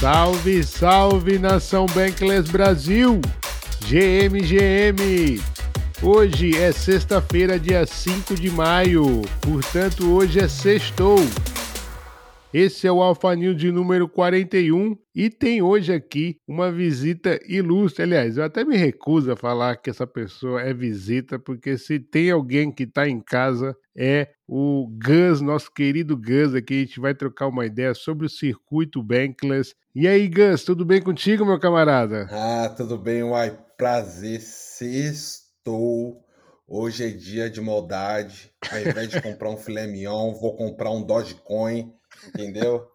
Salve, salve nação Bankless Brasil! GMGM! Hoje é sexta-feira, dia 5 de maio, portanto, hoje é sextou. Esse é o Alpha News de número 41 e tem hoje aqui uma visita ilustre. Aliás, eu até me recuso a falar que essa pessoa é visita, porque se tem alguém que está em casa é o Gus, nosso querido Gus aqui. A gente vai trocar uma ideia sobre o circuito Bankless. E aí, Gus, tudo bem contigo, meu camarada? Ah, tudo bem, uai. Prazer, sextou. Hoje é dia de maldade. Ao invés de comprar um filé mignon, vou comprar um Dogecoin Entendeu?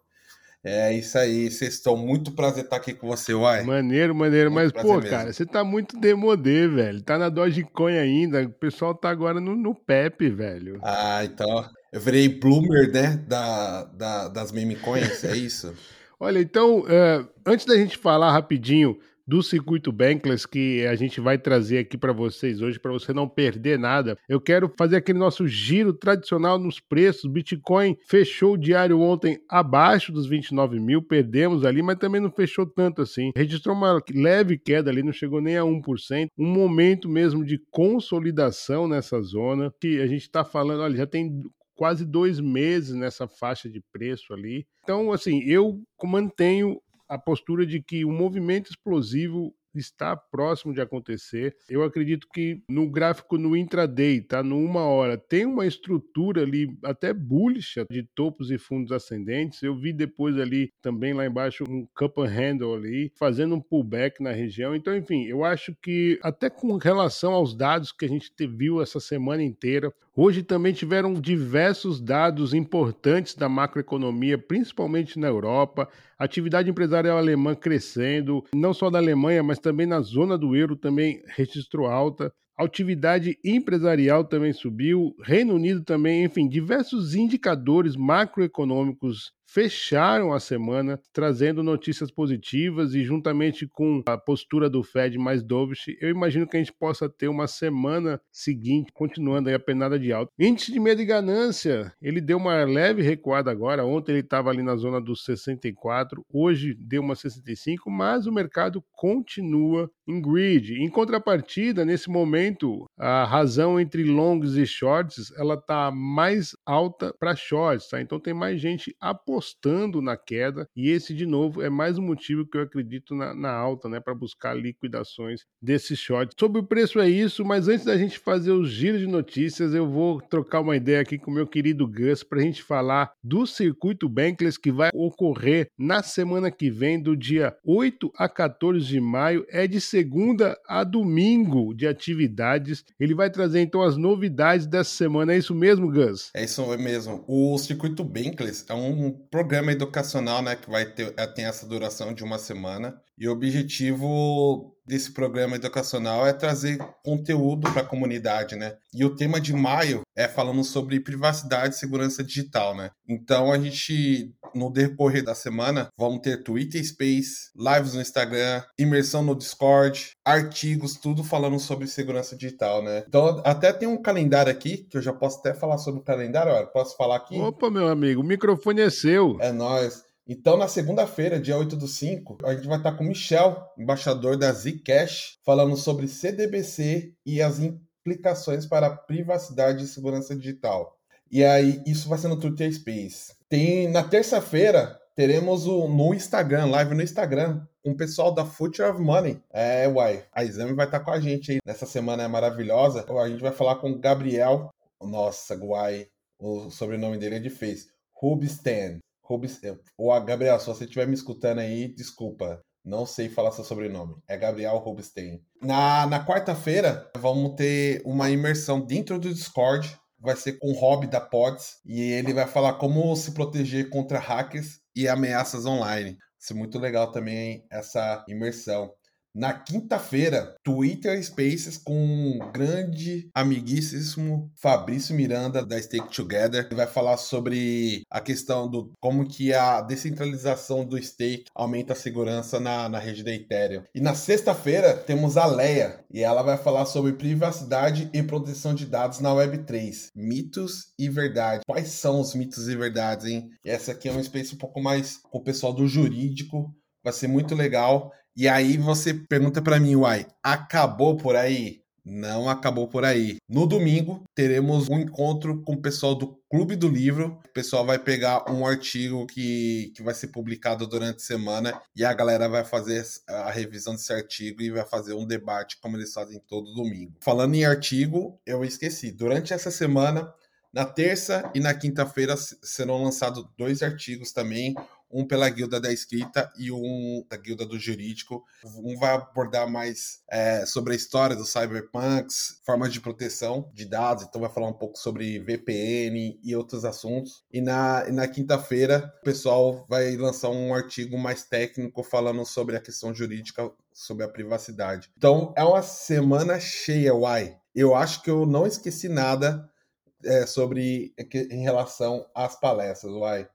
É isso aí, vocês estão muito prazer estar aqui com você, uai. Maneiro, maneiro, muito mas pô, mesmo. cara, você tá muito demodê, velho. Tá na Dogecoin ainda, o pessoal tá agora no, no Pepe, velho. Ah, então, eu virei bloomer, né, da, da, das meme coins, é isso? Olha, então, uh, antes da gente falar rapidinho do circuito Bankless que a gente vai trazer aqui para vocês hoje, para você não perder nada. Eu quero fazer aquele nosso giro tradicional nos preços. Bitcoin fechou o diário ontem abaixo dos 29 mil, perdemos ali, mas também não fechou tanto assim. Registrou uma leve queda ali, não chegou nem a 1%. Um momento mesmo de consolidação nessa zona, que a gente está falando, olha, já tem quase dois meses nessa faixa de preço ali. Então, assim, eu mantenho a postura de que o movimento explosivo está próximo de acontecer. Eu acredito que no gráfico no intraday, tá no uma hora, tem uma estrutura ali até bullish de topos e fundos ascendentes. Eu vi depois ali também lá embaixo um cup handle ali fazendo um pullback na região. Então, enfim, eu acho que até com relação aos dados que a gente viu essa semana inteira, hoje também tiveram diversos dados importantes da macroeconomia, principalmente na Europa. Atividade empresarial alemã crescendo, não só da Alemanha, mas também na zona do euro também registrou alta. Atividade empresarial também subiu, Reino Unido também, enfim, diversos indicadores macroeconômicos fecharam a semana trazendo notícias positivas e juntamente com a postura do Fed mais dovish, eu imagino que a gente possa ter uma semana seguinte continuando a penada de alta. Índice de medo e ganância, ele deu uma leve recuada agora, ontem ele estava ali na zona dos 64, hoje deu uma 65, mas o mercado continua em grid. Em contrapartida, nesse momento, a razão entre longs e shorts, ela tá mais alta para shorts, tá? Então tem mais gente apostando apostando na queda, e esse, de novo, é mais um motivo que eu acredito na, na alta, né, para buscar liquidações desse short. Sobre o preço é isso, mas antes da gente fazer os giros de notícias, eu vou trocar uma ideia aqui com o meu querido Gus para a gente falar do circuito Bankless que vai ocorrer na semana que vem, do dia 8 a 14 de maio, é de segunda a domingo de atividades. Ele vai trazer então as novidades dessa semana, é isso mesmo, Gus? É isso mesmo. O circuito Bankless é um programa educacional, né, que vai ter eh, tem essa duração de uma semana. E o objetivo desse programa educacional é trazer conteúdo para a comunidade, né? E o tema de maio é falando sobre privacidade e segurança digital, né? Então a gente no decorrer da semana vamos ter Twitter Space, lives no Instagram, imersão no Discord, artigos, tudo falando sobre segurança digital, né? Então até tem um calendário aqui que eu já posso até falar sobre o calendário, olha, posso falar aqui? Opa, meu amigo, o microfone é seu. É nós. Então, na segunda-feira, dia 8 do 5, a gente vai estar com o Michel, embaixador da Zcash, falando sobre CDBC e as implicações para a privacidade e segurança digital. E aí, isso vai ser no Twitter Space. Tem na terça-feira, teremos o no Instagram, live no Instagram, com o pessoal da Future of Money. É, uai, a Exame vai estar com a gente aí nessa semana é maravilhosa. A gente vai falar com o Gabriel. Nossa, uai, o sobrenome dele é difícil. Rubstan. Rubens, o Gabriel, se você estiver me escutando aí, desculpa. Não sei falar seu sobrenome. É Gabriel Rubinstein. Na, na quarta-feira, vamos ter uma imersão dentro do Discord. Vai ser com o Rob da Pods. E ele vai falar como se proteger contra hackers e ameaças online. Vai ser muito legal também essa imersão. Na quinta-feira, Twitter Spaces com um grande amiguíssimo Fabrício Miranda da Stake Together. Ele vai falar sobre a questão do como que a descentralização do stake aumenta a segurança na, na rede da Ethereum. E na sexta-feira temos a Leia e ela vai falar sobre privacidade e proteção de dados na Web3. Mitos e verdade. Quais são os mitos e verdades, hein? E essa aqui é um space um pouco mais com o pessoal do jurídico vai ser muito legal. E aí você pergunta para mim, uai, acabou por aí? Não acabou por aí. No domingo, teremos um encontro com o pessoal do Clube do Livro. O pessoal vai pegar um artigo que, que vai ser publicado durante a semana e a galera vai fazer a revisão desse artigo e vai fazer um debate, como eles fazem todo domingo. Falando em artigo, eu esqueci. Durante essa semana, na terça e na quinta-feira, serão lançados dois artigos também um pela guilda da escrita e um da guilda do jurídico. Um vai abordar mais é, sobre a história dos cyberpunks, formas de proteção de dados, então vai falar um pouco sobre VPN e outros assuntos. E na, na quinta-feira, o pessoal vai lançar um artigo mais técnico falando sobre a questão jurídica, sobre a privacidade. Então é uma semana cheia, uai. Eu acho que eu não esqueci nada é, sobre em relação às palestras, uai.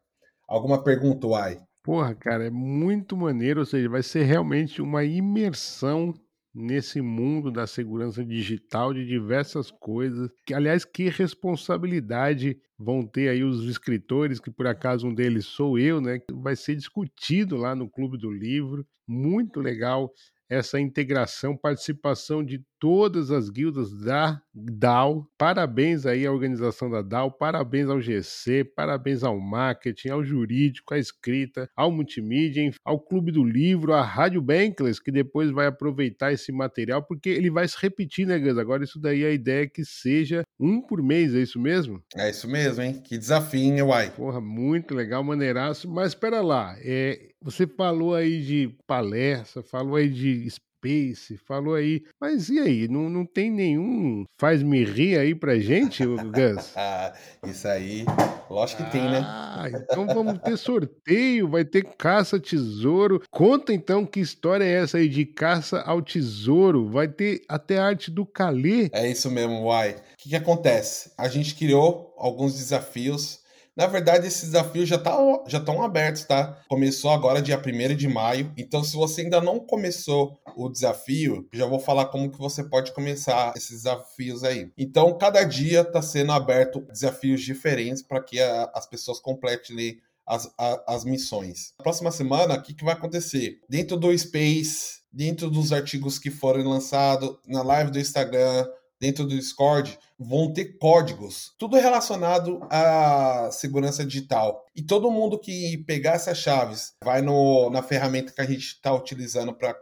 Alguma pergunta, Uai? Porra, cara, é muito maneiro, ou seja, vai ser realmente uma imersão nesse mundo da segurança digital de diversas coisas. Que, aliás, que responsabilidade vão ter aí os escritores, que por acaso um deles sou eu, né? Vai ser discutido lá no Clube do Livro. Muito legal essa integração, participação de todas as guildas da DAO. Parabéns aí à organização da DAO, parabéns ao GC, parabéns ao marketing, ao jurídico, à escrita, ao multimídia, ao Clube do Livro, à Rádio Bankless, que depois vai aproveitar esse material, porque ele vai se repetir, né, Gus? Agora isso daí a ideia é que seja um por mês, é isso mesmo? É isso mesmo, hein? Que desafio, hein, uai? Porra, muito legal, maneiraço. Mas espera lá, é, você falou aí de palestra, falou aí de Space, falou aí. Mas e aí? Não, não tem nenhum faz-me rir aí pra gente, Gus? Isso aí, lógico que ah, tem, né? Ah, então vamos ter sorteio, vai ter caça-tesouro. Conta então que história é essa aí de caça ao tesouro? Vai ter até arte do Calê. É isso mesmo, Uai. O que, que acontece? A gente criou alguns desafios na verdade, esses desafios já tá, já estão abertos, tá? Começou agora dia 1 de maio. Então, se você ainda não começou o desafio, já vou falar como que você pode começar esses desafios aí. Então, cada dia está sendo aberto desafios diferentes para que a, as pessoas completem as, a, as missões. Na próxima semana, o que, que vai acontecer? Dentro do Space, dentro dos artigos que foram lançados, na live do Instagram, dentro do Discord vão ter códigos, tudo relacionado à segurança digital. E todo mundo que pegar essas chaves vai no, na ferramenta que a gente está utilizando para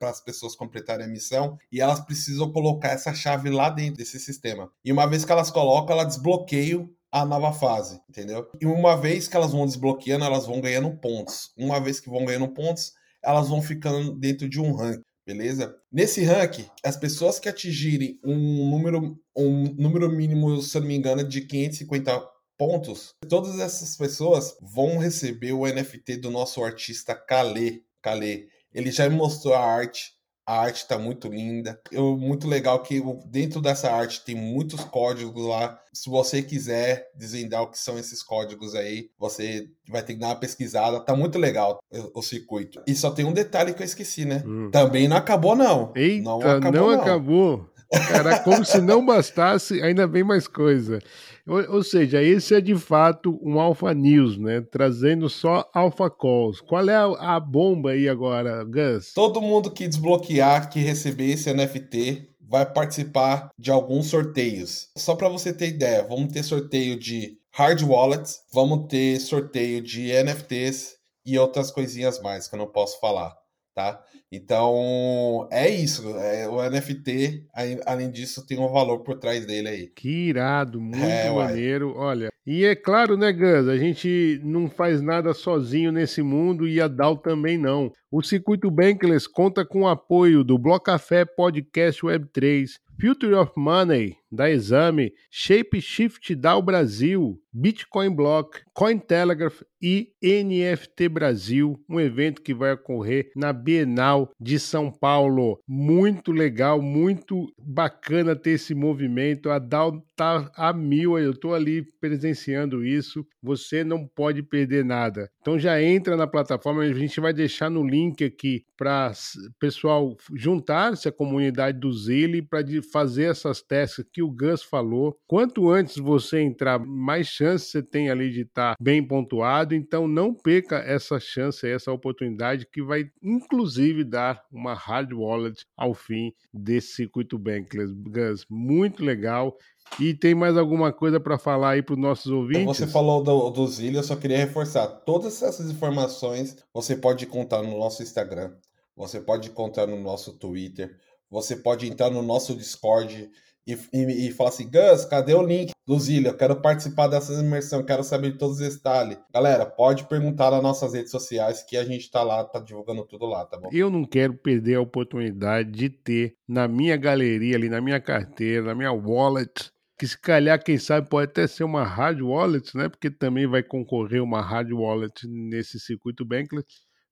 para as pessoas completarem a missão e elas precisam colocar essa chave lá dentro desse sistema. E uma vez que elas colocam, ela desbloqueia a nova fase, entendeu? E uma vez que elas vão desbloqueando, elas vão ganhando pontos. Uma vez que vão ganhando pontos, elas vão ficando dentro de um rank beleza? Nesse ranking, as pessoas que atingirem um número, um número mínimo, se não me engano, de 550 pontos, todas essas pessoas vão receber o NFT do nosso artista Kale. Kale. Ele já me mostrou a arte, a arte está muito linda. Eu, muito legal que dentro dessa arte tem muitos códigos lá. Se você quiser desvendar o que são esses códigos aí, você vai ter que dar uma pesquisada. Tá muito legal o, o circuito. E só tem um detalhe que eu esqueci, né? Hum. Também não acabou, não. Eita, não acabou. Não, não. acabou. Cara, como se não bastasse, ainda vem mais coisa. Ou, ou, seja, esse é de fato um Alpha News, né? Trazendo só Alpha Calls. Qual é a, a bomba aí agora, Gus? Todo mundo que desbloquear, que receber esse NFT, vai participar de alguns sorteios. Só para você ter ideia, vamos ter sorteio de hard wallets, vamos ter sorteio de NFTs e outras coisinhas mais que eu não posso falar, tá? Então, é isso. É, o NFT, além disso, tem um valor por trás dele aí. Que irado, muito é, maneiro. Uai. Olha, e é claro, né, Gus? A gente não faz nada sozinho nesse mundo e a DAO também não. O Circuito Bankless conta com o apoio do Blocafé Podcast Web3, Future of Money, da Exame, ShapeShift DAO Brasil, Bitcoin Block, Cointelegraph e NFT Brasil, um evento que vai ocorrer na Bienal de São Paulo. Muito legal, muito bacana ter esse movimento. A DAO tá a mil, eu tô ali presenciando isso. Você não pode perder nada. Então já entra na plataforma, a gente vai deixar no link aqui para pessoal juntar-se à comunidade do Zile para fazer essas testes que o Gus falou. Quanto antes você entrar, mais chance você tem ali de estar tá bem pontuado. Então não perca essa chance, essa oportunidade que vai inclusive dar uma hard wallet ao fim desse circuito Bankless. Gus, muito legal. E tem mais alguma coisa para falar aí para os nossos ouvintes? Você falou do, do Zilli, eu só queria reforçar. Todas essas informações você pode contar no nosso Instagram, você pode contar no nosso Twitter, você pode entrar no nosso Discord e, e, e falar assim, Gus, cadê o link do Zilli? Eu quero participar dessa imersão, quero saber de todos os detalhes. Galera, pode perguntar nas nossas redes sociais que a gente tá lá, tá divulgando tudo lá, tá bom? Eu não quero perder a oportunidade de ter na minha galeria ali, na minha carteira, na minha wallet, que se calhar, quem sabe, pode até ser uma hard wallet, né? Porque também vai concorrer uma hard wallet nesse circuito Bankless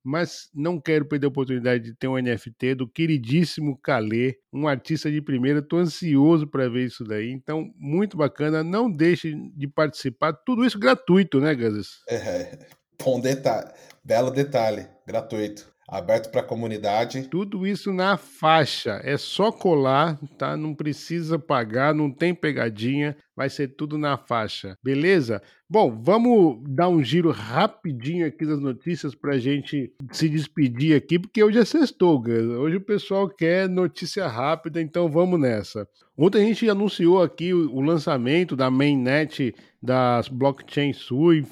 mas não quero perder a oportunidade de ter um NFT do queridíssimo Calê, um artista de primeira. Estou ansioso para ver isso daí. Então, muito bacana. Não deixe de participar. Tudo isso gratuito, né, Gazes? É, bom detalhe. Belo detalhe. Gratuito aberto para a comunidade. Tudo isso na faixa, é só colar, tá? Não precisa pagar, não tem pegadinha, vai ser tudo na faixa, beleza? Bom, vamos dar um giro rapidinho aqui das notícias para a gente se despedir aqui, porque hoje é sextou, hoje o pessoal quer notícia rápida, então vamos nessa. Ontem a gente anunciou aqui o lançamento da mainnet das blockchain Sui,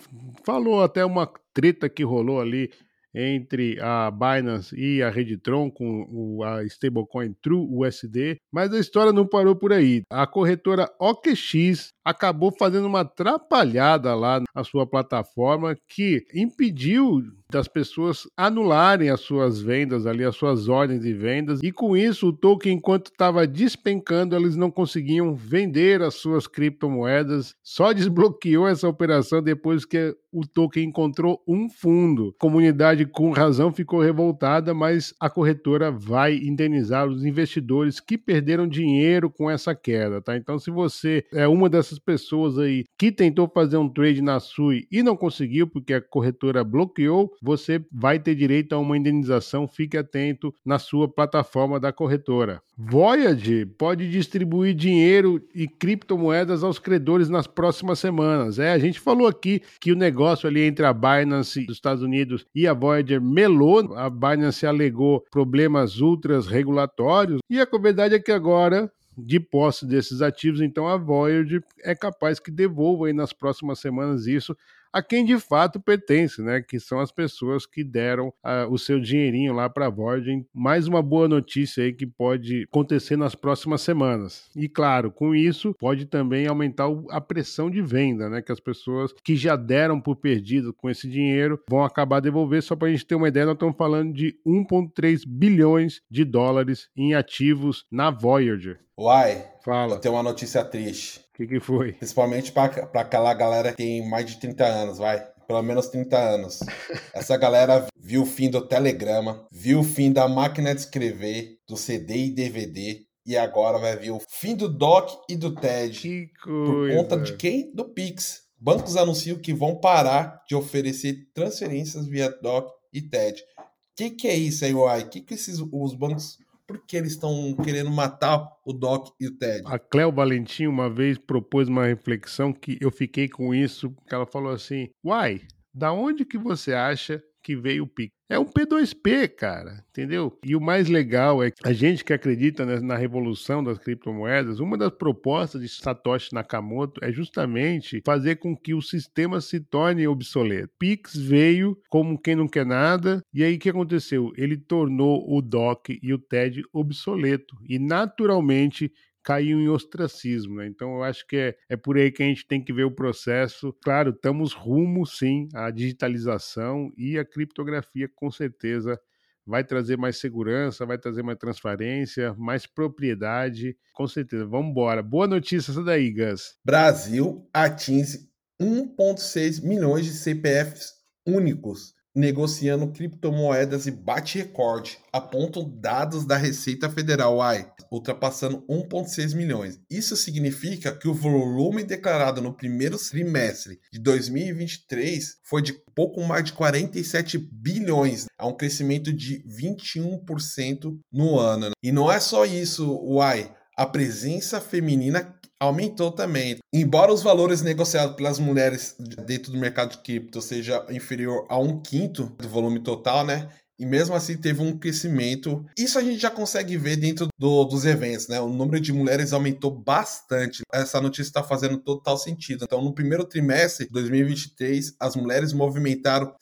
falou até uma treta que rolou ali entre a Binance e a Redtron com a stablecoin True USD, mas a história não parou por aí. A corretora OKX acabou fazendo uma atrapalhada lá na sua plataforma que impediu das pessoas anularem as suas vendas ali, as suas ordens de vendas, e com isso o token, enquanto estava despencando, eles não conseguiam vender as suas criptomoedas, só desbloqueou essa operação depois que o token encontrou um fundo. A comunidade, com razão, ficou revoltada, mas a corretora vai indenizar os investidores que perderam dinheiro com essa queda, tá? Então, se você é uma dessas pessoas aí que tentou fazer um trade na SUI e não conseguiu porque a corretora bloqueou, você vai ter direito a uma indenização. Fique atento na sua plataforma da corretora. Voyage pode distribuir dinheiro e criptomoedas aos credores nas próximas semanas. É, a gente falou aqui que o negócio ali entre a Binance dos Estados Unidos e a Voyager melou. A Binance alegou problemas ultras regulatórios e a verdade é que agora de posse desses ativos, então a Voyager é capaz que devolva aí nas próximas semanas isso a quem de fato pertence, né? Que são as pessoas que deram uh, o seu dinheirinho lá para a Virgin. Mais uma boa notícia aí que pode acontecer nas próximas semanas. E claro, com isso pode também aumentar a pressão de venda, né? Que as pessoas que já deram por perdido com esse dinheiro vão acabar devolver. Só para a gente ter uma ideia, nós estamos falando de 1,3 bilhões de dólares em ativos na Voyager. Uai, Fala. eu tenho uma notícia triste que, que foi? Principalmente para aquela galera que tem mais de 30 anos, vai. Pelo menos 30 anos. Essa galera viu o fim do telegrama, viu o fim da máquina de escrever, do CD e DVD, e agora vai ver o fim do DOC e do TED. Que coisa. Por conta de quem? Do Pix. Bancos anunciam que vão parar de oferecer transferências via DOC e TED. O que, que é isso aí, Uai? O que, que esses, os bancos por que eles estão querendo matar o Doc e o Ted? A Cléo Valentim uma vez propôs uma reflexão que eu fiquei com isso, que ela falou assim: "Uai, da onde que você acha que veio o Pix. É um P2P, cara, entendeu? E o mais legal é que a gente que acredita na revolução das criptomoedas, uma das propostas de Satoshi Nakamoto é justamente fazer com que o sistema se torne obsoleto. Pix veio como quem não quer nada, e aí o que aconteceu? Ele tornou o DOC e o TED obsoleto. E naturalmente caiu em ostracismo. Né? Então, eu acho que é, é por aí que a gente tem que ver o processo. Claro, estamos rumo, sim, à digitalização e a criptografia, com certeza, vai trazer mais segurança, vai trazer mais transparência, mais propriedade, com certeza. Vamos embora. Boa notícia essa daí, Gus. Brasil atinge 1,6 milhões de CPFs únicos negociando criptomoedas e bate recorde, apontam dados da Receita Federal, AI, ultrapassando 1,6 milhões. Isso significa que o volume declarado no primeiro trimestre de 2023 foi de pouco mais de 47 bilhões, é um crescimento de 21% no ano. Né? E não é só isso, Uai, a presença feminina Aumentou também. Embora os valores negociados pelas mulheres dentro do mercado de cripto seja inferior a um quinto do volume total, né? e mesmo assim teve um crescimento. Isso a gente já consegue ver dentro do, dos eventos, né? O número de mulheres aumentou bastante. Essa notícia está fazendo total sentido. Então, no primeiro trimestre de 2023, as mulheres movimentaram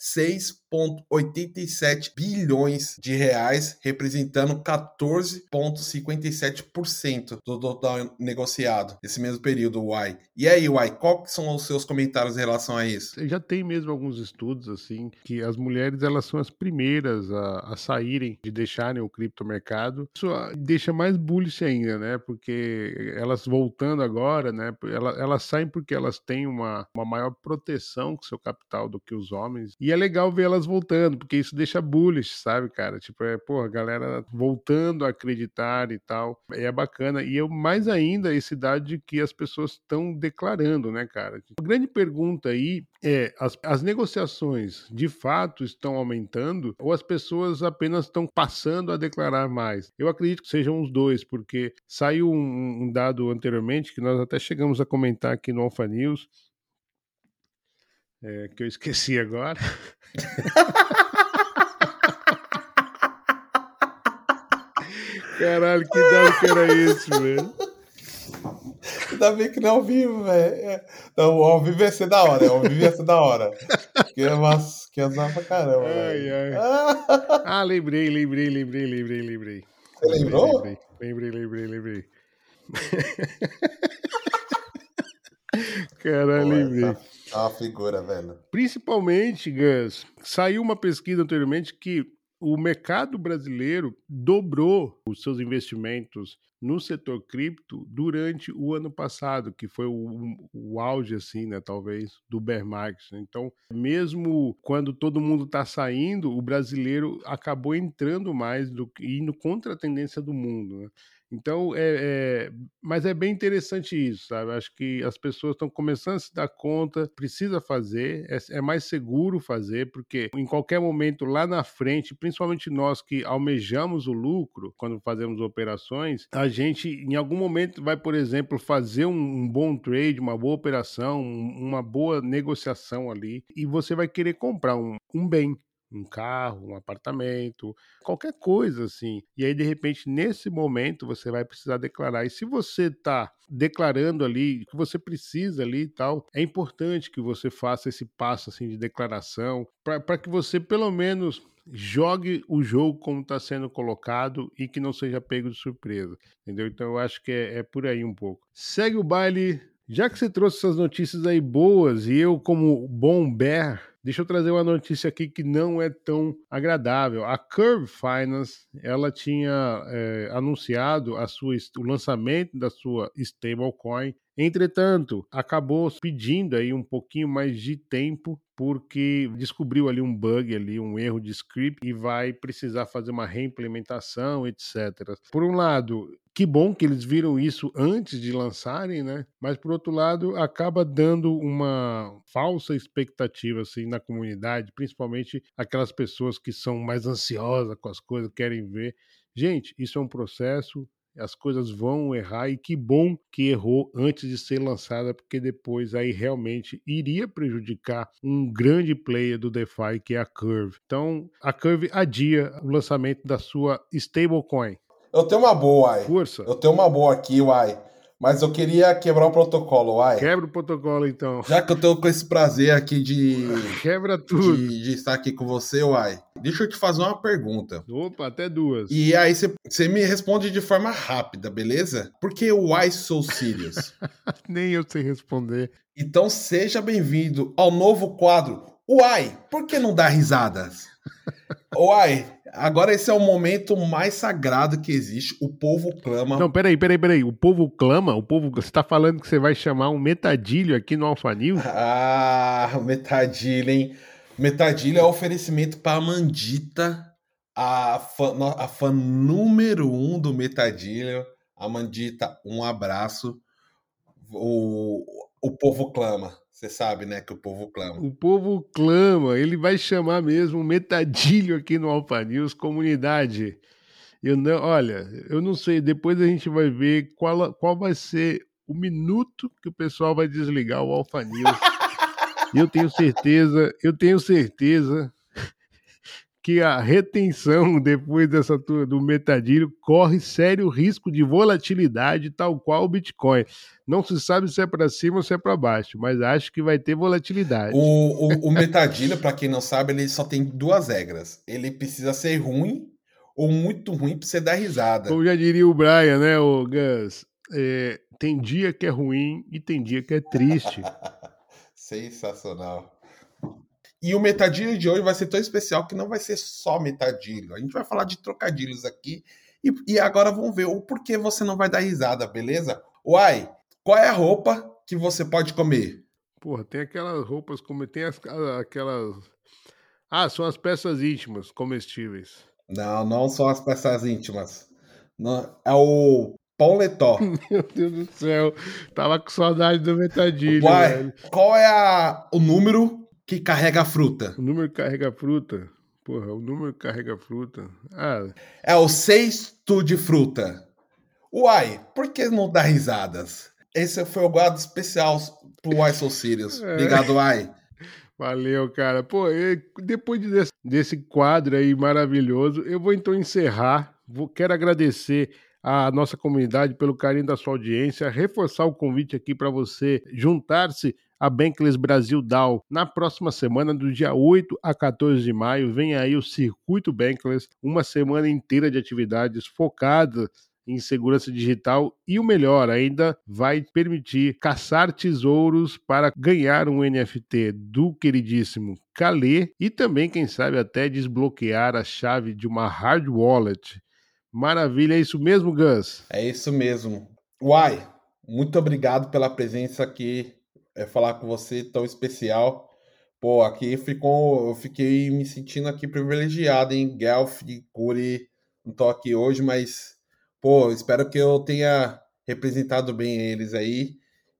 6,87 bilhões de reais, representando 14,57% do total negociado nesse mesmo período, Uai. E aí, Uai, quais são os seus comentários em relação a isso? Já tem mesmo alguns estudos assim que as mulheres elas são as primeiras a, a saírem, de deixarem o criptomercado. Isso deixa mais bullish ainda, né? Porque elas voltando agora, né? Elas, elas saem porque elas têm uma, uma maior proteção com seu capital do que os homens. E é legal ver elas voltando, porque isso deixa bullish, sabe, cara? Tipo, é, pô, a galera voltando a acreditar e tal. É bacana. E eu, mais ainda, esse dado de que as pessoas estão declarando, né, cara? A grande pergunta aí é: as, as negociações de fato estão aumentando ou as pessoas apenas estão passando a declarar mais. Eu acredito que sejam os dois, porque saiu um, um dado anteriormente que nós até chegamos a comentar aqui no Alpha News, é, que eu esqueci agora. Caralho, que dado que era esse, velho? Ainda bem que não é ao vivo, velho. É, não, ao vivo ia ser da hora, ao vivo ia ser da hora. Que é umas, que é pra caramba, ai, ai. Ah, lembrei, lembrei, lembrei, lembrei, lembrei. Você lembrou? Lembrei, lembrei, lembrei. Caralho, lembrei. É uma figura, velho. Principalmente, Gus, saiu uma pesquisa anteriormente que o mercado brasileiro dobrou os seus investimentos no setor cripto durante o ano passado, que foi o, o auge, assim, né, talvez, do bear market. Né? Então, mesmo quando todo mundo está saindo, o brasileiro acabou entrando mais, do, indo contra a tendência do mundo. Né? Então, é, é, mas é bem interessante isso, sabe? Acho que as pessoas estão começando a se dar conta, precisa fazer, é, é, mais seguro fazer, porque em qualquer momento lá na frente, principalmente nós que almejamos o lucro quando fazemos operações, a gente em algum momento vai, por exemplo, fazer um, um bom trade, uma boa operação, um, uma boa negociação ali, e você vai querer comprar um, um bem um carro, um apartamento, qualquer coisa assim. E aí, de repente, nesse momento, você vai precisar declarar. E se você está declarando ali que você precisa ali e tal, é importante que você faça esse passo assim de declaração para que você pelo menos jogue o jogo como está sendo colocado e que não seja pego de surpresa, entendeu? Então eu acho que é, é por aí um pouco. Segue o baile. Já que você trouxe essas notícias aí boas e eu, como bom bear, Deixa eu trazer uma notícia aqui que não é tão agradável. A Curve Finance ela tinha é, anunciado a sua, o lançamento da sua stablecoin. Entretanto, acabou pedindo aí um pouquinho mais de tempo porque descobriu ali um bug ali, um erro de script e vai precisar fazer uma reimplementação, etc. Por um lado, que bom que eles viram isso antes de lançarem, né? Mas por outro lado, acaba dando uma falsa expectativa assim na comunidade, principalmente aquelas pessoas que são mais ansiosas com as coisas, querem ver. Gente, isso é um processo, as coisas vão errar e que bom que errou antes de ser lançada, porque depois aí realmente iria prejudicar um grande player do DeFi que é a Curve. Então, a Curve adia o lançamento da sua stablecoin. Eu tenho uma boa, uai. Força. Eu tenho uma boa aqui, uai. Mas eu queria quebrar o protocolo, uai. Quebra o protocolo, então. Já que eu tô com esse prazer aqui de. Quebra tudo. De, de estar aqui com você, uai. Deixa eu te fazer uma pergunta. Opa, até duas. E aí você me responde de forma rápida, beleza? Por que Why So Serious? Nem eu sei responder. Então seja bem-vindo ao novo quadro. Uai, por que não dar risadas? Uai, agora esse é o momento mais sagrado que existe. O povo clama. Não, peraí, peraí, peraí. O povo clama? O povo. Você tá falando que você vai chamar um metadilho aqui no Alfanil? Ah, metadilho, hein? Metadilho é oferecimento para a Mandita, a fã, a fã número um do Metadilho. A Mandita, um abraço. O, o povo clama. Você sabe, né, que o povo clama. O povo clama, ele vai chamar mesmo metadilho aqui no Alpha News, comunidade. Eu não, olha, eu não sei, depois a gente vai ver qual, qual vai ser o minuto que o pessoal vai desligar o Alpha News. E eu tenho certeza, eu tenho certeza que a retenção depois dessa do metadilho corre sério risco de volatilidade, tal qual o Bitcoin. Não se sabe se é para cima ou se é para baixo, mas acho que vai ter volatilidade. O, o, o metadilho, para quem não sabe, ele só tem duas regras. Ele precisa ser ruim ou muito ruim para você dar risada. Como já diria o Brian, né, o Gus? É, tem dia que é ruim e tem dia que é triste. Sensacional. E o metadilho de hoje vai ser tão especial que não vai ser só metadilho. A gente vai falar de trocadilhos aqui. E, e agora vamos ver o porquê você não vai dar risada, beleza? Uai, qual é a roupa que você pode comer? Porra, tem aquelas roupas como tem as, aquelas. Ah, são as peças íntimas comestíveis. Não, não são as peças íntimas. Não, é o pão letó. Meu Deus do céu. Tava com saudade do metadilho. Uai, velho. qual é a, o número que carrega a fruta. O número que carrega a fruta? Porra, o número que carrega a fruta. Ah. É o sexto de fruta. Uai, por que não dá risadas? Esse foi o guarda especial pro Why So Serious. É. Obrigado, Why. Valeu, cara. Pô, depois desse, desse quadro aí maravilhoso, eu vou então encerrar. Vou, quero agradecer a nossa comunidade pelo carinho da sua audiência, reforçar o convite aqui para você juntar-se a Bankless Brasil DAO na próxima semana, do dia 8 a 14 de maio. Vem aí o Circuito Bankless, uma semana inteira de atividades focadas em segurança digital e o melhor, ainda vai permitir caçar tesouros para ganhar um NFT do queridíssimo Calê e também, quem sabe, até desbloquear a chave de uma hard wallet. Maravilha, é isso mesmo, Gus? É isso mesmo. Uai, muito obrigado pela presença aqui é, falar com você tão especial. Pô, aqui ficou, eu fiquei me sentindo aqui privilegiado, em Guelph, Curi, não tô aqui hoje, mas pô, espero que eu tenha representado bem eles aí.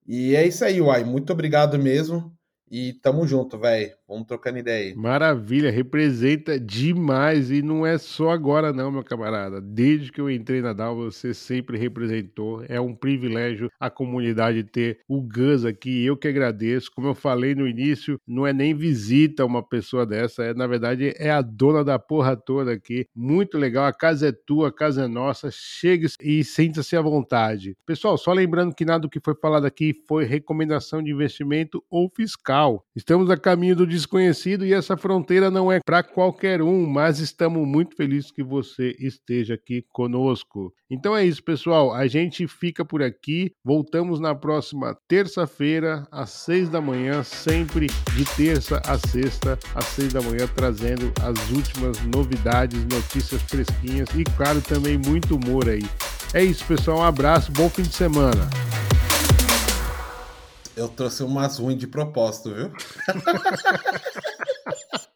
E é isso aí, Uai. Muito obrigado mesmo. E tamo junto, velho. Vamos trocando ideia aí. Maravilha, representa demais. E não é só agora, não, meu camarada. Desde que eu entrei na DAO, você sempre representou. É um privilégio a comunidade ter o Gus aqui. Eu que agradeço. Como eu falei no início, não é nem visita uma pessoa dessa. É, na verdade, é a dona da porra toda aqui. Muito legal. A casa é tua, a casa é nossa. Chegue e sinta-se à vontade. Pessoal, só lembrando que nada do que foi falado aqui foi recomendação de investimento ou fiscal Estamos a caminho do desconhecido e essa fronteira não é para qualquer um, mas estamos muito felizes que você esteja aqui conosco. Então é isso, pessoal. A gente fica por aqui. Voltamos na próxima terça-feira, às seis da manhã, sempre de terça a sexta, às seis da manhã, trazendo as últimas novidades, notícias fresquinhas e, claro, também muito humor aí. É isso, pessoal. Um abraço, bom fim de semana. Eu trouxe umas ruins de propósito, viu?